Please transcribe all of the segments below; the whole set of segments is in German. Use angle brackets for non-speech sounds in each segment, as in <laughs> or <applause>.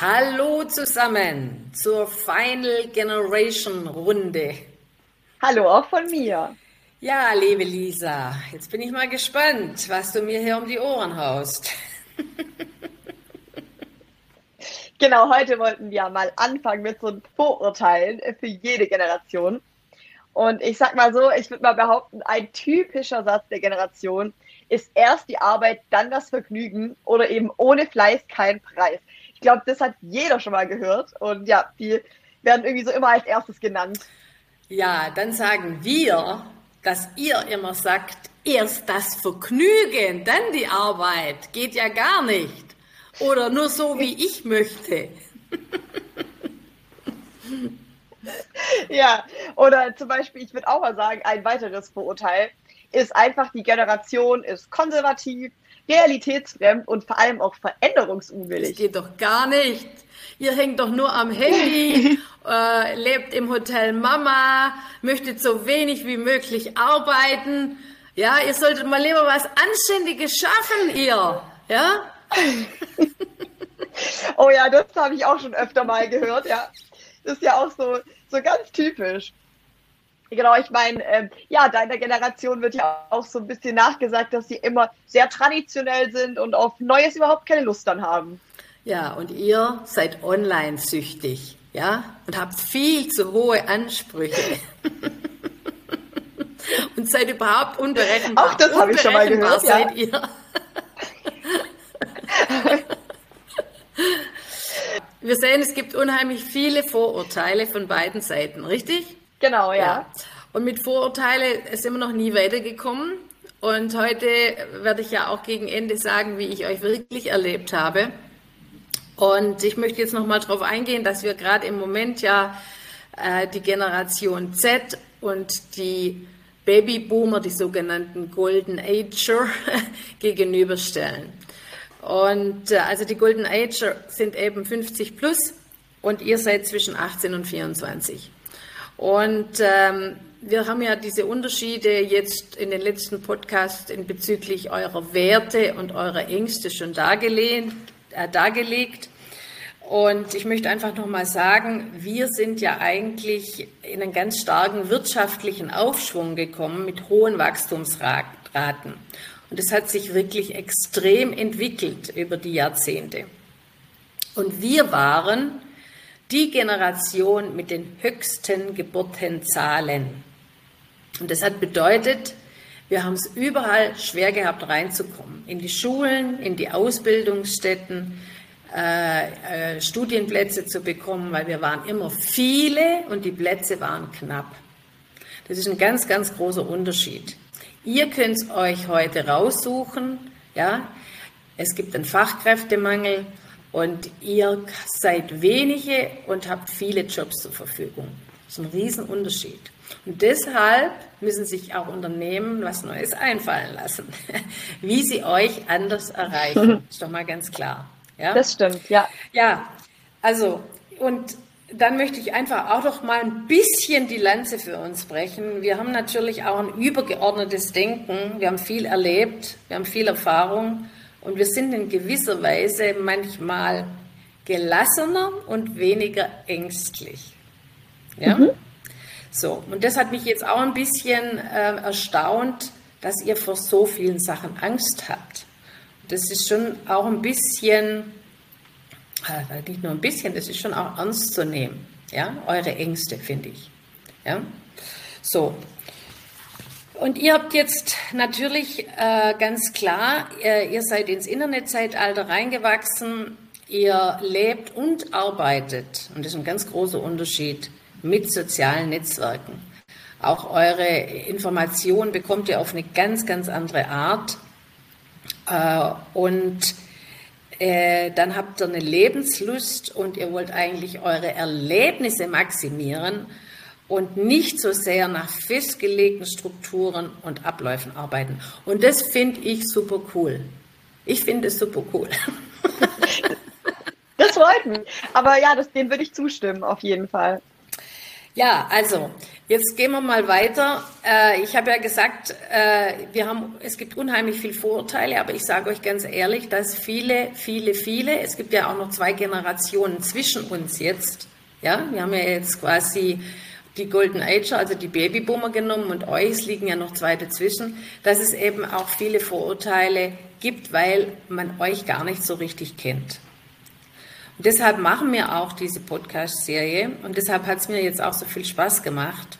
Hallo zusammen zur Final Generation Runde. Hallo auch von mir. Ja, liebe Lisa, jetzt bin ich mal gespannt, was du mir hier um die Ohren haust. <laughs> genau, heute wollten wir mal anfangen mit so Vorurteilen für jede Generation. Und ich sag mal so, ich würde mal behaupten, ein typischer Satz der Generation ist erst die Arbeit, dann das Vergnügen oder eben ohne Fleiß kein Preis. Ich glaube, das hat jeder schon mal gehört. Und ja, die werden irgendwie so immer als erstes genannt. Ja, dann sagen wir, dass ihr immer sagt, erst das Vergnügen, dann die Arbeit. Geht ja gar nicht. Oder nur so, wie ich möchte. <laughs> ja, oder zum Beispiel, ich würde auch mal sagen, ein weiteres Vorurteil ist einfach, die Generation ist konservativ, realitätsfremd und vor allem auch veränderungsunwillig. Das geht doch gar nicht. Ihr hängt doch nur am Handy, <laughs> äh, lebt im Hotel Mama, möchtet so wenig wie möglich arbeiten. Ja, ihr solltet mal lieber was Anständiges schaffen, ihr. Ja? <laughs> oh ja, das habe ich auch schon öfter mal gehört, ja. Das ist ja auch so, so ganz typisch. Genau, ich meine, äh, ja, deiner Generation wird ja auch so ein bisschen nachgesagt, dass sie immer sehr traditionell sind und auf Neues überhaupt keine Lust dann haben. Ja, und ihr seid online süchtig, ja, und habt viel zu hohe Ansprüche. <laughs> und seid überhaupt unberechenbar. Auch das habe ich schon mal gehört. Seid ja. ihr. <laughs> Wir sehen, es gibt unheimlich viele Vorurteile von beiden Seiten, richtig? Genau, ja. ja. Und mit Vorurteile sind wir noch nie weitergekommen. Und heute werde ich ja auch gegen Ende sagen, wie ich euch wirklich erlebt habe. Und ich möchte jetzt noch mal darauf eingehen, dass wir gerade im Moment ja äh, die Generation Z und die Babyboomer, die sogenannten Golden Ager, <laughs> gegenüberstellen. Und äh, also die Golden Ager sind eben 50 plus und ihr seid zwischen 18 und 24. Und ähm, wir haben ja diese Unterschiede jetzt in den letzten Podcasts in bezüglich eurer Werte und eurer Ängste schon dargelegt. Äh, dargelegt. Und ich möchte einfach nochmal sagen, wir sind ja eigentlich in einen ganz starken wirtschaftlichen Aufschwung gekommen mit hohen Wachstumsraten. Und es hat sich wirklich extrem entwickelt über die Jahrzehnte. Und wir waren die Generation mit den höchsten Geburtenzahlen. Und das hat bedeutet, wir haben es überall schwer gehabt, reinzukommen. In die Schulen, in die Ausbildungsstätten, äh, äh, Studienplätze zu bekommen, weil wir waren immer viele und die Plätze waren knapp. Das ist ein ganz, ganz großer Unterschied. Ihr könnt es euch heute raussuchen, ja. Es gibt einen Fachkräftemangel und ihr seid wenige und habt viele Jobs zur Verfügung. Das ist ein Riesenunterschied. Und deshalb müssen sich auch Unternehmen was Neues einfallen lassen, <laughs> wie sie euch anders erreichen. <laughs> Ist doch mal ganz klar. Ja? Das stimmt, ja. Ja, also, und dann möchte ich einfach auch noch mal ein bisschen die Lanze für uns brechen. Wir haben natürlich auch ein übergeordnetes Denken. Wir haben viel erlebt, wir haben viel Erfahrung. Und wir sind in gewisser Weise manchmal gelassener und weniger ängstlich. Ja? Mhm. So, und das hat mich jetzt auch ein bisschen äh, erstaunt, dass ihr vor so vielen Sachen Angst habt. Das ist schon auch ein bisschen, äh, nicht nur ein bisschen, das ist schon auch ernst zu nehmen. Ja, eure Ängste, finde ich. Ja, so. Und ihr habt jetzt natürlich äh, ganz klar, äh, ihr seid ins Internetzeitalter reingewachsen, ihr lebt und arbeitet, und das ist ein ganz großer Unterschied, mit sozialen Netzwerken. Auch eure Informationen bekommt ihr auf eine ganz, ganz andere Art. Äh, und äh, dann habt ihr eine Lebenslust und ihr wollt eigentlich eure Erlebnisse maximieren und nicht so sehr nach festgelegten Strukturen und Abläufen arbeiten. Und das finde ich super cool. Ich finde es super cool. Das freut mich. Aber ja, das, dem würde ich zustimmen, auf jeden Fall. Ja, also jetzt gehen wir mal weiter. Äh, ich habe ja gesagt, äh, wir haben, es gibt unheimlich viele Vorurteile, aber ich sage euch ganz ehrlich, dass viele, viele, viele, es gibt ja auch noch zwei Generationen zwischen uns jetzt. Ja, wir haben ja jetzt quasi die Golden Age, also die Babyboomer genommen und euch, es liegen ja noch zwei dazwischen, dass es eben auch viele Vorurteile gibt, weil man euch gar nicht so richtig kennt. Und deshalb machen wir auch diese Podcast-Serie und deshalb hat es mir jetzt auch so viel Spaß gemacht.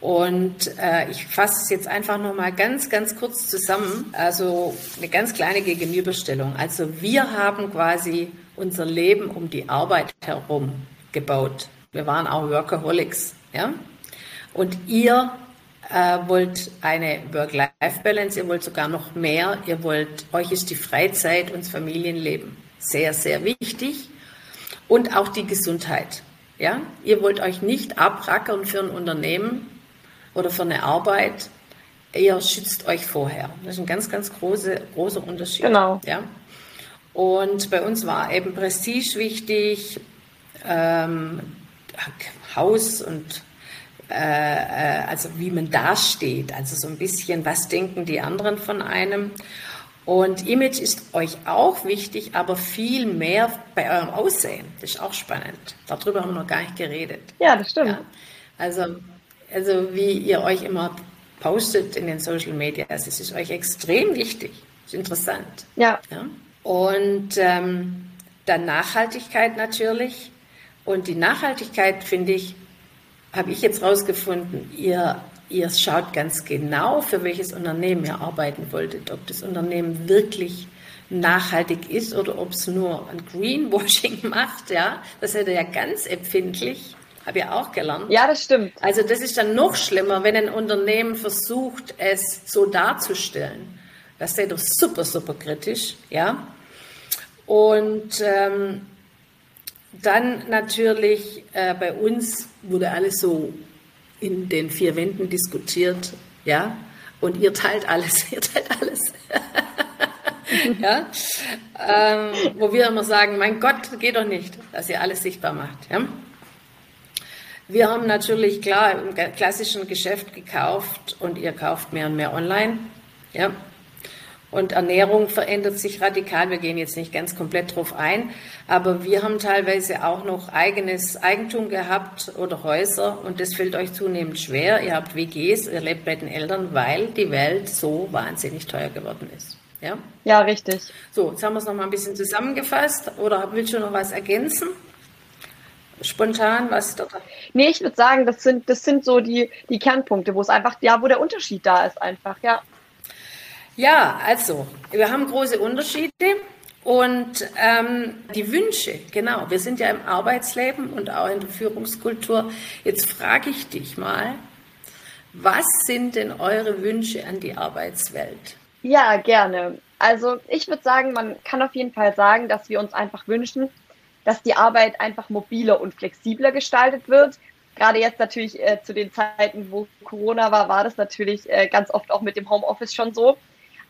Und äh, ich fasse es jetzt einfach nochmal ganz, ganz kurz zusammen. Also eine ganz kleine Gegenüberstellung. Also wir haben quasi unser Leben um die Arbeit herum gebaut. Wir waren auch Workaholics. Ja? Und ihr äh, wollt eine Work-Life-Balance, ihr wollt sogar noch mehr. Ihr wollt, euch ist die Freizeit und das Familienleben sehr, sehr wichtig und auch die Gesundheit. Ja? Ihr wollt euch nicht abrackern für ein Unternehmen oder für eine Arbeit. Ihr schützt euch vorher. Das ist ein ganz, ganz große, großer Unterschied. Genau. Ja? Und bei uns war eben Prestige wichtig, ähm, Haus und äh, äh also wie man dasteht, also so ein bisschen, was denken die anderen von einem. Und Image ist euch auch wichtig, aber viel mehr bei eurem Aussehen. Das ist auch spannend. Darüber haben wir noch gar nicht geredet. Ja, das stimmt. Ja. Also, also wie ihr euch immer postet in den Social Media, das ist euch extrem wichtig. Das ist interessant. Ja. ja? Und ähm, dann Nachhaltigkeit natürlich. Und die Nachhaltigkeit, finde ich, habe ich jetzt rausgefunden, ihr ihr schaut ganz genau, für welches Unternehmen ihr arbeiten wolltet, ob das Unternehmen wirklich nachhaltig ist oder ob es nur ein Greenwashing <laughs> macht, ja. Das seid ihr ja ganz empfindlich. Habe ich auch gelernt. Ja, das stimmt. Also das ist dann noch schlimmer, wenn ein Unternehmen versucht, es so darzustellen. Das seid ihr super, super kritisch, ja. Und ähm, dann natürlich äh, bei uns wurde alles so in den vier Wänden diskutiert, ja, und ihr teilt alles, <laughs> ihr teilt alles. <laughs> ja, ähm, wo wir immer sagen, mein Gott, geht doch nicht, dass ihr alles sichtbar macht. Ja? Wir haben natürlich klar im klassischen Geschäft gekauft und ihr kauft mehr und mehr online. Ja? Und Ernährung verändert sich radikal. Wir gehen jetzt nicht ganz komplett drauf ein, aber wir haben teilweise auch noch eigenes Eigentum gehabt oder Häuser und das fällt euch zunehmend schwer. Ihr habt WGs, ihr lebt bei den Eltern, weil die Welt so wahnsinnig teuer geworden ist. Ja, ja richtig. So, jetzt haben wir es noch mal ein bisschen zusammengefasst. Oder willst du noch was ergänzen? Spontan, was da Nee, ich würde sagen, das sind, das sind so die, die Kernpunkte, wo es einfach, ja, wo der Unterschied da ist einfach, ja. Ja, also, wir haben große Unterschiede und ähm, die Wünsche, genau, wir sind ja im Arbeitsleben und auch in der Führungskultur. Jetzt frage ich dich mal, was sind denn eure Wünsche an die Arbeitswelt? Ja, gerne. Also ich würde sagen, man kann auf jeden Fall sagen, dass wir uns einfach wünschen, dass die Arbeit einfach mobiler und flexibler gestaltet wird. Gerade jetzt natürlich äh, zu den Zeiten, wo Corona war, war das natürlich äh, ganz oft auch mit dem Homeoffice schon so.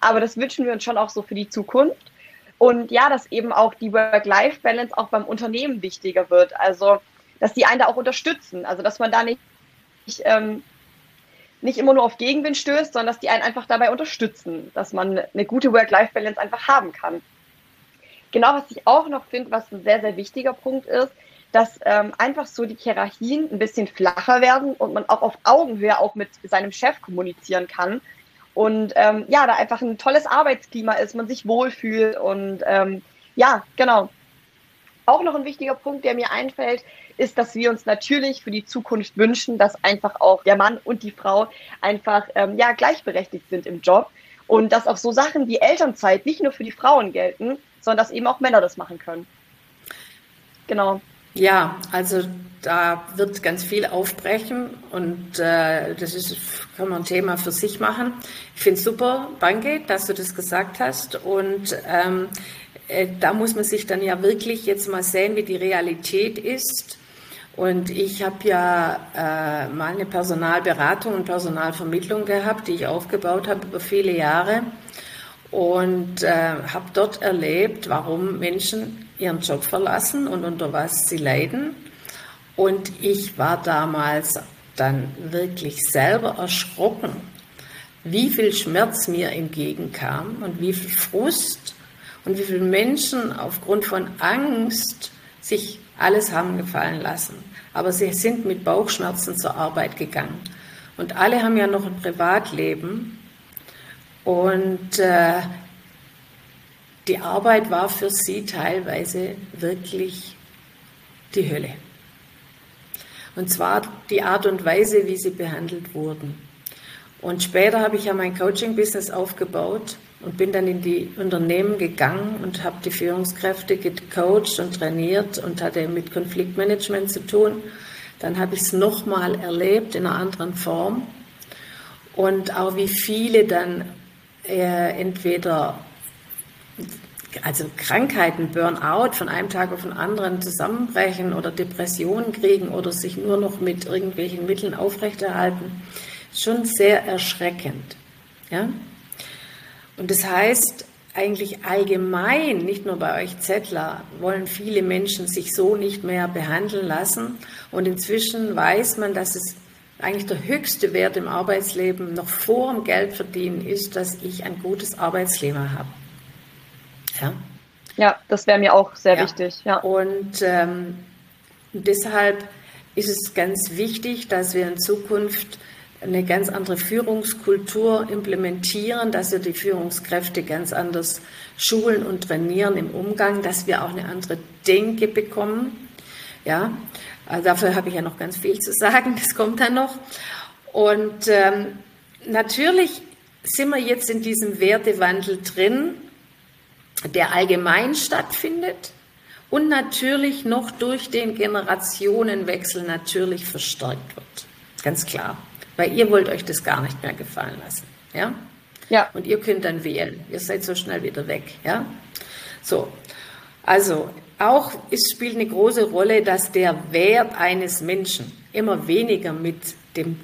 Aber das wünschen wir uns schon auch so für die Zukunft. Und ja, dass eben auch die Work-Life-Balance auch beim Unternehmen wichtiger wird. Also, dass die einen da auch unterstützen. Also, dass man da nicht, nicht, ähm, nicht immer nur auf Gegenwind stößt, sondern dass die einen einfach dabei unterstützen, dass man eine gute Work-Life-Balance einfach haben kann. Genau, was ich auch noch finde, was ein sehr, sehr wichtiger Punkt ist, dass ähm, einfach so die Hierarchien ein bisschen flacher werden und man auch auf Augenhöhe auch mit seinem Chef kommunizieren kann und ähm, ja, da einfach ein tolles Arbeitsklima ist, man sich wohlfühlt und ähm, ja, genau. Auch noch ein wichtiger Punkt, der mir einfällt, ist, dass wir uns natürlich für die Zukunft wünschen, dass einfach auch der Mann und die Frau einfach ähm, ja gleichberechtigt sind im Job und dass auch so Sachen wie Elternzeit nicht nur für die Frauen gelten, sondern dass eben auch Männer das machen können. Genau. Ja, also da wird ganz viel aufbrechen und äh, das ist, kann man ein Thema für sich machen. Ich finde es super, danke, dass du das gesagt hast und ähm, äh, da muss man sich dann ja wirklich jetzt mal sehen, wie die Realität ist. Und ich habe ja äh, mal eine Personalberatung und Personalvermittlung gehabt, die ich aufgebaut habe über viele Jahre und äh, habe dort erlebt, warum Menschen ihren Job verlassen und unter was sie leiden. Und ich war damals dann wirklich selber erschrocken, wie viel Schmerz mir entgegenkam und wie viel Frust und wie viele Menschen aufgrund von Angst sich alles haben gefallen lassen. Aber sie sind mit Bauchschmerzen zur Arbeit gegangen. Und alle haben ja noch ein Privatleben. Und äh, die Arbeit war für sie teilweise wirklich die Hölle. Und zwar die Art und Weise, wie sie behandelt wurden. Und später habe ich ja mein Coaching-Business aufgebaut und bin dann in die Unternehmen gegangen und habe die Führungskräfte gecoacht und trainiert und hatte mit Konfliktmanagement zu tun. Dann habe ich es nochmal erlebt in einer anderen Form und auch wie viele dann äh, entweder also Krankheiten, Burnout von einem Tag auf den anderen zusammenbrechen oder Depressionen kriegen oder sich nur noch mit irgendwelchen Mitteln aufrechterhalten, schon sehr erschreckend. Ja? Und das heißt, eigentlich allgemein, nicht nur bei euch Zettler, wollen viele Menschen sich so nicht mehr behandeln lassen. Und inzwischen weiß man, dass es eigentlich der höchste Wert im Arbeitsleben noch vor dem Geldverdienen ist, dass ich ein gutes Arbeitsleben habe. Ja, ja das wäre mir auch sehr ja. wichtig. Ja. Und ähm, deshalb ist es ganz wichtig, dass wir in Zukunft eine ganz andere Führungskultur implementieren, dass wir die Führungskräfte ganz anders schulen und trainieren im Umgang, dass wir auch eine andere Denke bekommen. Ja, also dafür habe ich ja noch ganz viel zu sagen, das kommt dann noch. Und ähm, natürlich sind wir jetzt in diesem Wertewandel drin der allgemein stattfindet und natürlich noch durch den Generationenwechsel natürlich verstärkt wird. Ganz klar. Weil ihr wollt euch das gar nicht mehr gefallen lassen. Ja? Ja. Und ihr könnt dann wählen. Ihr seid so schnell wieder weg. Ja? So. Also, auch es spielt eine große Rolle, dass der Wert eines Menschen immer weniger mit dem,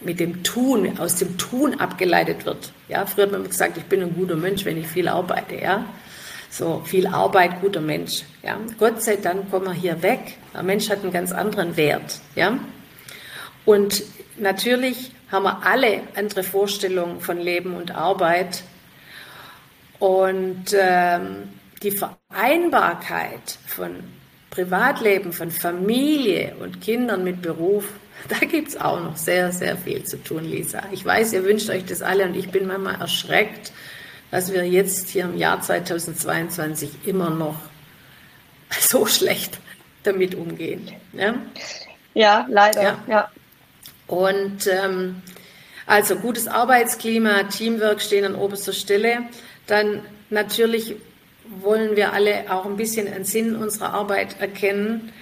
mit dem Tun, aus dem Tun abgeleitet wird. Ja, früher hat man gesagt, ich bin ein guter Mensch, wenn ich viel arbeite. Ja, so viel Arbeit, guter Mensch. Ja? Gott sei Dank kommen wir hier weg. Der Mensch hat einen ganz anderen Wert. Ja? Und natürlich haben wir alle andere Vorstellungen von Leben und Arbeit. Und ähm, die Vereinbarkeit von Privatleben, von Familie und Kindern mit Beruf, <laughs> da gibt es auch noch sehr, sehr viel zu tun, Lisa. Ich weiß, ihr wünscht euch das alle und ich bin manchmal erschreckt, dass wir jetzt hier im Jahr 2022 immer noch <laughs> so schlecht damit umgehen. Ja, ja leider. Ja. ja. Und ähm, also gutes Arbeitsklima, Teamwork stehen an oberster Stelle. Dann natürlich wollen wir alle auch ein bisschen einen Sinn unserer Arbeit erkennen.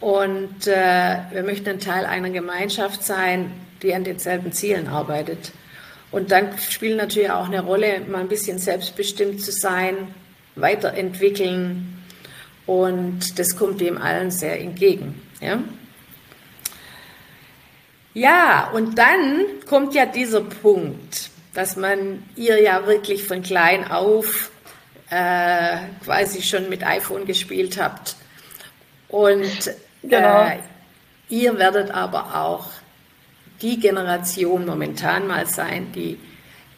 Und äh, wir möchten ein Teil einer Gemeinschaft sein, die an denselben Zielen arbeitet. Und dann spielt natürlich auch eine Rolle, mal ein bisschen selbstbestimmt zu sein, weiterentwickeln. Und das kommt dem allen sehr entgegen. Ja? ja, und dann kommt ja dieser Punkt, dass man ihr ja wirklich von klein auf äh, quasi schon mit iPhone gespielt habt. Und genau. äh, ihr werdet aber auch die Generation momentan mal sein, die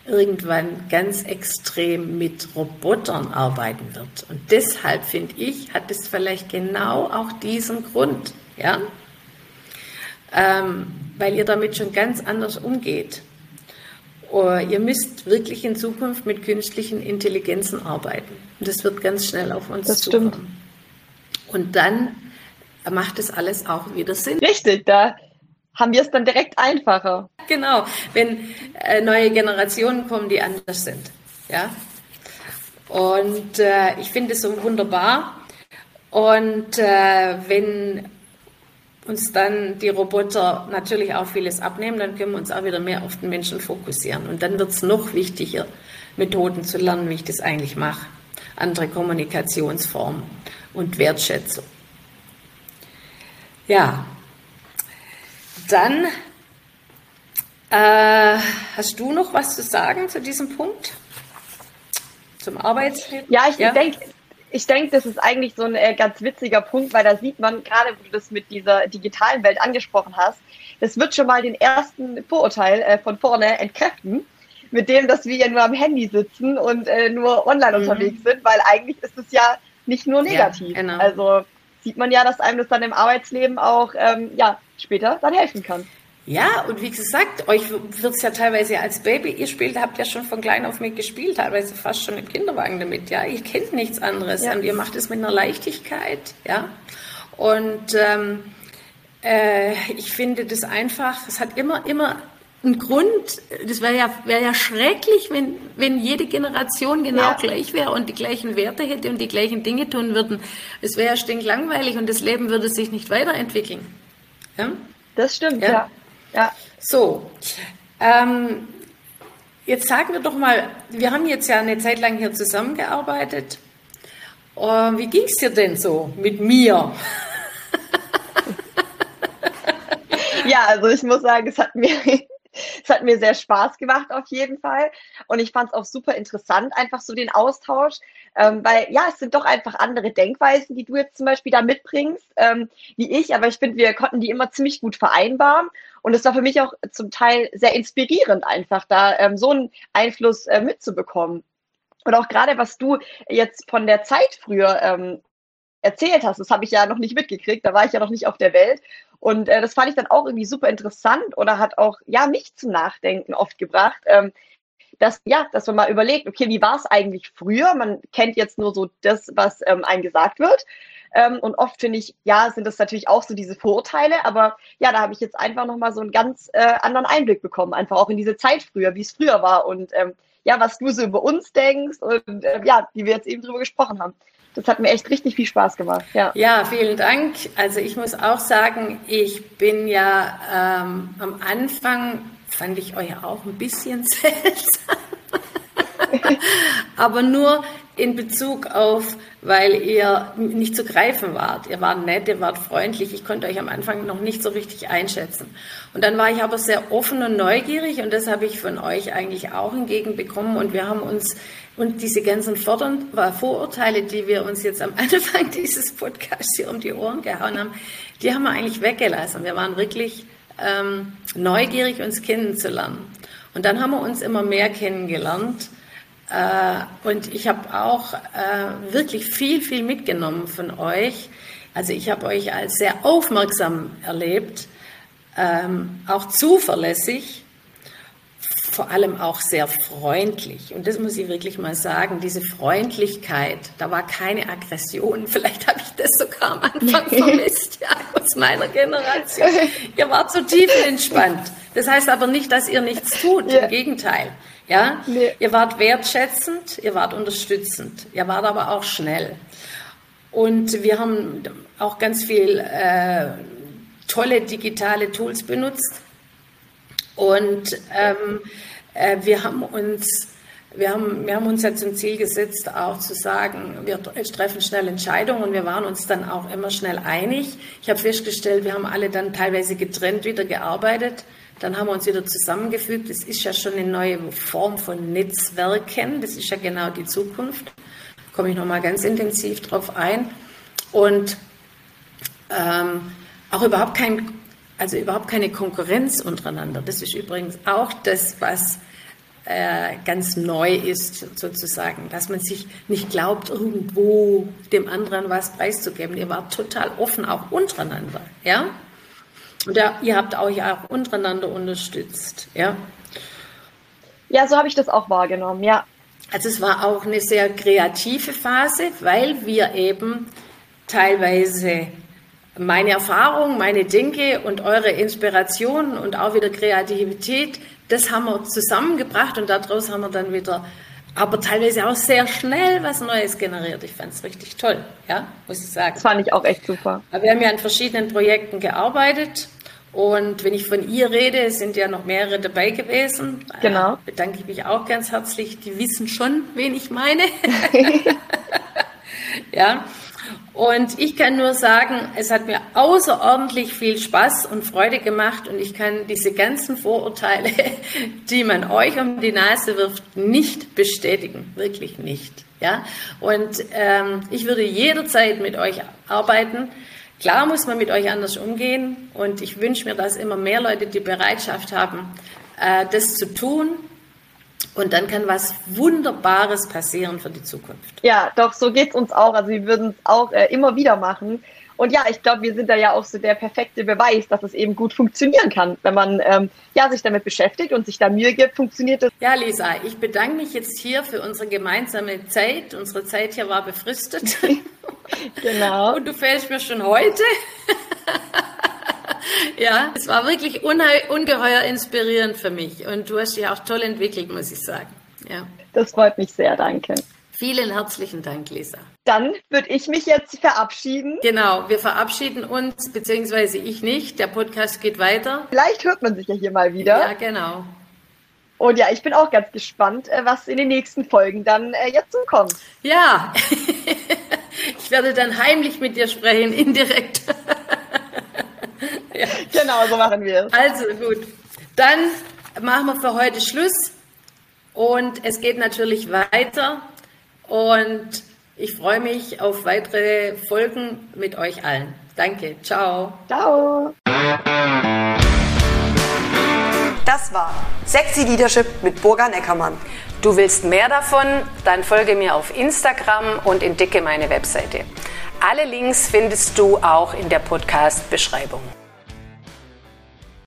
irgendwann ganz extrem mit Robotern arbeiten wird. Und deshalb finde ich, hat es vielleicht genau auch diesen Grund, ja, ähm, weil ihr damit schon ganz anders umgeht. Oh, ihr müsst wirklich in Zukunft mit künstlichen Intelligenzen arbeiten. Und das wird ganz schnell auf uns das zukommen. Stimmt. Und dann macht es alles auch wieder Sinn. Richtig, da haben wir es dann direkt einfacher. Genau, wenn äh, neue Generationen kommen, die anders sind. Ja? Und äh, ich finde es so wunderbar. Und äh, wenn uns dann die Roboter natürlich auch vieles abnehmen, dann können wir uns auch wieder mehr auf den Menschen fokussieren. Und dann wird es noch wichtiger, Methoden zu lernen, wie ich das eigentlich mache. andere Kommunikationsform und Wertschätzung. Ja, dann äh, hast du noch was zu sagen zu diesem Punkt? Zum Arbeitsleben? Ja, ich ja? denke, ich denke, das ist eigentlich so ein äh, ganz witziger Punkt, weil da sieht man, gerade wo du das mit dieser digitalen Welt angesprochen hast, das wird schon mal den ersten Vorurteil äh, von vorne entkräften, mit dem, dass wir ja nur am Handy sitzen und äh, nur online mhm. unterwegs sind, weil eigentlich ist es ja nicht nur negativ. Ja, genau. Also sieht man ja, dass einem das dann im Arbeitsleben auch ähm, ja, später dann helfen kann. Ja, und wie gesagt, euch wird es ja teilweise als Baby, ihr spielt, habt ja schon von klein auf mit gespielt, teilweise fast schon im Kinderwagen damit, ja. Ihr kennt nichts anderes ja. und ihr macht es mit einer Leichtigkeit, ja. Und ähm, äh, ich finde das einfach, es hat immer, immer einen Grund, das wäre ja, wär ja schrecklich, wenn, wenn jede Generation genau ja. gleich wäre und die gleichen Werte hätte und die gleichen Dinge tun würden. Es wäre ja stinklangweilig und das Leben würde sich nicht weiterentwickeln. Ja? Das stimmt, ja. ja. Ja. So, ähm, jetzt sagen wir doch mal, wir haben jetzt ja eine Zeit lang hier zusammengearbeitet. Äh, wie ging es dir denn so mit mir? <laughs> ja, also ich muss sagen, es hat mir es hat mir sehr Spaß gemacht auf jeden Fall. Und ich fand es auch super interessant, einfach so den Austausch, ähm, weil ja, es sind doch einfach andere Denkweisen, die du jetzt zum Beispiel da mitbringst, ähm, wie ich. Aber ich finde, wir konnten die immer ziemlich gut vereinbaren. Und es war für mich auch zum Teil sehr inspirierend, einfach da ähm, so einen Einfluss äh, mitzubekommen. Und auch gerade, was du jetzt von der Zeit früher ähm, erzählt hast, das habe ich ja noch nicht mitgekriegt, da war ich ja noch nicht auf der Welt. Und äh, das fand ich dann auch irgendwie super interessant oder hat auch ja mich zum Nachdenken oft gebracht. Ähm, dass, ja, dass man mal überlegt, okay, wie war es eigentlich früher? Man kennt jetzt nur so das, was ähm, einem gesagt wird. Ähm, und oft finde ich, ja, sind das natürlich auch so diese Vorurteile, aber ja, da habe ich jetzt einfach nochmal so einen ganz äh, anderen Einblick bekommen, einfach auch in diese Zeit früher, wie es früher war und ähm, ja, was du so über uns denkst und äh, ja, wie wir jetzt eben drüber gesprochen haben das hat mir echt richtig viel Spaß gemacht. Ja, ja vielen Dank. Also ich muss auch sagen, ich bin ja ähm, am Anfang, fand ich euch auch ein bisschen <laughs> seltsam. <laughs> Aber nur in Bezug auf, weil ihr nicht zu greifen wart. Ihr wart nett, ihr wart freundlich. Ich konnte euch am Anfang noch nicht so richtig einschätzen. Und dann war ich aber sehr offen und neugierig und das habe ich von euch eigentlich auch entgegenbekommen. Und wir haben uns und diese ganzen Fordern, Vorurteile, die wir uns jetzt am <laughs> Anfang dieses Podcasts hier um die Ohren gehauen haben, die haben wir eigentlich weggelassen. Wir waren wirklich ähm, neugierig, uns kennenzulernen. Und dann haben wir uns immer mehr kennengelernt. Äh, und ich habe auch äh, wirklich viel, viel mitgenommen von euch. Also ich habe euch als sehr aufmerksam erlebt, ähm, auch zuverlässig vor allem auch sehr freundlich. Und das muss ich wirklich mal sagen, diese Freundlichkeit, da war keine Aggression. <laughs> Vielleicht habe ich das sogar am Anfang <laughs> vermisst, ja, aus meiner Generation. Ihr wart so tiefenentspannt. Das heißt aber nicht, dass ihr nichts tut, im Gegenteil. Ja, nee. ihr wart wertschätzend, ihr wart unterstützend, ihr wart aber auch schnell. Und wir haben auch ganz viel äh, tolle digitale Tools benutzt und ähm, äh, wir haben uns wir haben, wir haben uns ja zum Ziel gesetzt, auch zu sagen, wir treffen schnell Entscheidungen und wir waren uns dann auch immer schnell einig. Ich habe festgestellt, wir haben alle dann teilweise getrennt wieder gearbeitet. Dann haben wir uns wieder zusammengefügt. Das ist ja schon eine neue Form von Netzwerken. Das ist ja genau die Zukunft. Da komme ich nochmal ganz intensiv drauf ein. Und ähm, auch überhaupt kein also überhaupt keine Konkurrenz untereinander. Das ist übrigens auch das, was äh, ganz neu ist, sozusagen, dass man sich nicht glaubt, irgendwo dem anderen was preiszugeben. Ihr wart total offen, auch untereinander. Ja? Und ja, ihr habt euch auch untereinander unterstützt. Ja, ja so habe ich das auch wahrgenommen, ja. Also es war auch eine sehr kreative Phase, weil wir eben teilweise meine Erfahrung, meine Denke und eure Inspiration und auch wieder Kreativität, das haben wir zusammengebracht und daraus haben wir dann wieder, aber teilweise auch sehr schnell was Neues generiert. Ich fand es richtig toll, ja, muss ich sagen. Das fand ich auch echt super. Wir haben ja an verschiedenen Projekten gearbeitet und wenn ich von ihr rede, sind ja noch mehrere dabei gewesen. Genau. Äh, bedanke ich mich auch ganz herzlich. Die wissen schon, wen ich meine. <laughs> Ja. Und ich kann nur sagen, es hat mir außerordentlich viel Spaß und Freude gemacht und ich kann diese ganzen Vorurteile, <laughs> die man euch um die Nase wirft, nicht bestätigen. Wirklich nicht. Ja. Und ähm, ich würde jederzeit mit euch arbeiten. Klar muss man mit euch anders umgehen und ich wünsche mir, dass immer mehr Leute die Bereitschaft haben, äh, das zu tun und dann kann was Wunderbares passieren für die Zukunft. Ja, doch, so geht es uns auch. Also wir würden es auch äh, immer wieder machen. Und ja, ich glaube, wir sind da ja auch so der perfekte Beweis, dass es eben gut funktionieren kann. Wenn man ähm, ja, sich damit beschäftigt und sich da Mühe gibt, funktioniert es. Ja, Lisa, ich bedanke mich jetzt hier für unsere gemeinsame Zeit. Unsere Zeit hier war befristet. <laughs> genau. Und du fällst mir schon heute. <laughs> ja, es war wirklich ungeheuer inspirierend für mich und du hast dich auch toll entwickelt, muss ich sagen. Ja. Das freut mich sehr, danke. Vielen herzlichen Dank, Lisa. Dann würde ich mich jetzt verabschieden. Genau, wir verabschieden uns, beziehungsweise ich nicht. Der Podcast geht weiter. Vielleicht hört man sich ja hier mal wieder. Ja, genau. Und ja, ich bin auch ganz gespannt, äh, was in den nächsten Folgen dann äh, jetzt so kommt. Ja, <laughs> ich werde dann heimlich mit dir sprechen, indirekt. <laughs> ja. <laughs> Genau, so machen wir es. Also gut, dann machen wir für heute Schluss und es geht natürlich weiter und ich freue mich auf weitere Folgen mit euch allen. Danke, ciao. Ciao. Das war Sexy Leadership mit Burga Neckermann. Du willst mehr davon? Dann folge mir auf Instagram und entdecke meine Webseite. Alle Links findest du auch in der Podcast-Beschreibung.